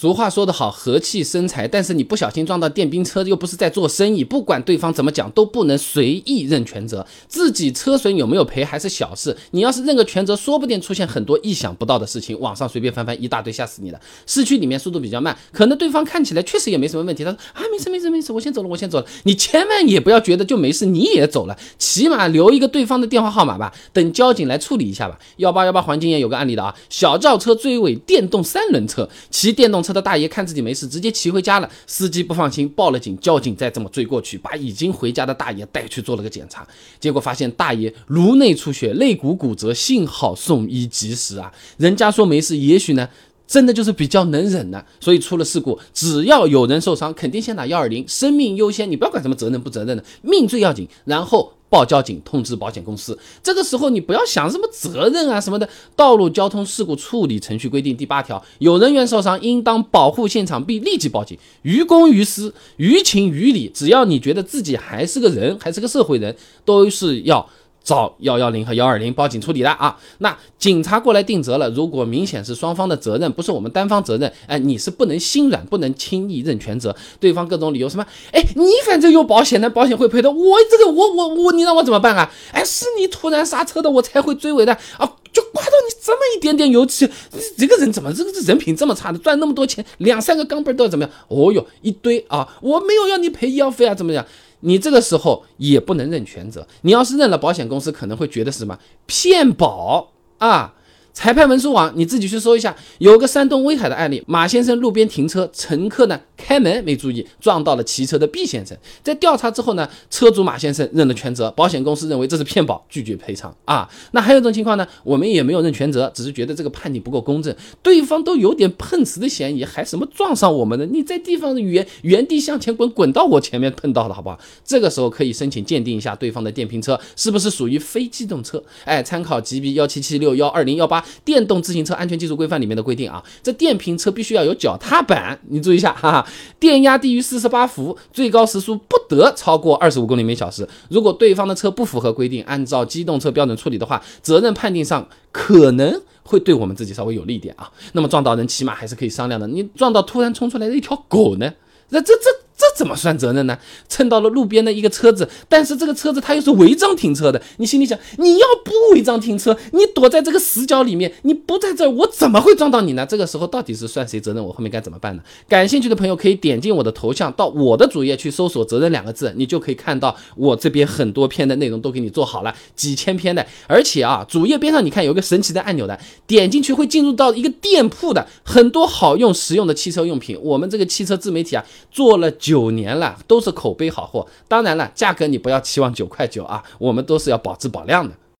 俗话说得好，和气生财。但是你不小心撞到电瓶车，又不是在做生意，不管对方怎么讲，都不能随意认全责。自己车损有没有赔还是小事，你要是认个全责，说不定出现很多意想不到的事情。网上随便翻翻一大堆吓死你的。市区里面速度比较慢，可能对方看起来确实也没什么问题。他说啊，没事没事没事，我先走了，我先走了。你千万也不要觉得就没事，你也走了，起码留一个对方的电话号码吧，等交警来处理一下吧。幺八幺八黄金眼有个案例的啊，小轿车追尾电动三轮车，骑电动车。车的大爷看自己没事，直接骑回家了。司机不放心，报了警。交警再这么追过去，把已经回家的大爷带去做了个检查，结果发现大爷颅内出血，肋骨骨折，幸好送医及时啊。人家说没事，也许呢，真的就是比较能忍呢。所以出了事故，只要有人受伤，肯定先打幺二零，生命优先。你不要管什么责任不责任的，命最要紧。然后。报交警，通知保险公司。这个时候你不要想什么责任啊什么的。道路交通事故处理程序规定第八条，有人员受伤，应当保护现场并立即报警。于公于私，于情于理，只要你觉得自己还是个人，还是个社会人，都是要。找幺幺零和幺二零报警处理的啊，那警察过来定责了。如果明显是双方的责任，不是我们单方责任，哎，你是不能心软，不能轻易认全责。对方各种理由什么？哎，你反正有保险的，保险会赔的。我这个，我我我，你让我怎么办啊？哎，是你突然刹车的，我才会追尾的啊，就刮到你这么一点点油漆，这个人怎么这个人品这么差的？赚那么多钱，两三个钢镚都要怎么样？哦哟，一堆啊，我没有要你赔医药费啊，怎么样？你这个时候也不能认全责，你要是认了，保险公司可能会觉得是什么骗保啊。裁判文书网，你自己去搜一下，有个山东威海的案例，马先生路边停车，乘客呢开门没注意，撞到了骑车的 B 先生。在调查之后呢，车主马先生认了全责，保险公司认为这是骗保，拒绝赔偿啊。那还有一种情况呢，我们也没有认全责，只是觉得这个判定不够公正，对方都有点碰瓷的嫌疑，还什么撞上我们的？你在地方原原地向前滚，滚到我前面碰到了，好不好？这个时候可以申请鉴定一下对方的电瓶车是不是属于非机动车，哎，参考 GB 幺七七六幺二零幺八。电动自行车安全技术规范里面的规定啊，这电瓶车必须要有脚踏板，你注意一下哈。电压低于四十八伏，最高时速不得超过二十五公里每小时。如果对方的车不符合规定，按照机动车标准处理的话，责任判定上可能会对我们自己稍微有利一点啊。那么撞到人起码还是可以商量的，你撞到突然冲出来的一条狗呢？那这这。这怎么算责任呢？蹭到了路边的一个车子，但是这个车子它又是违章停车的。你心里想，你要不违章停车，你躲在这个死角里面，你不在这儿，我怎么会撞到你呢？这个时候到底是算谁责任？我后面该怎么办呢？感兴趣的朋友可以点进我的头像，到我的主页去搜索“责任”两个字，你就可以看到我这边很多篇的内容都给你做好了，几千篇的。而且啊，主页边上你看有个神奇的按钮的，点进去会进入到一个店铺的，很多好用实用的汽车用品。我们这个汽车自媒体啊，做了九。九年了，都是口碑好货。当然了，价格你不要期望九块九啊，我们都是要保质保量的。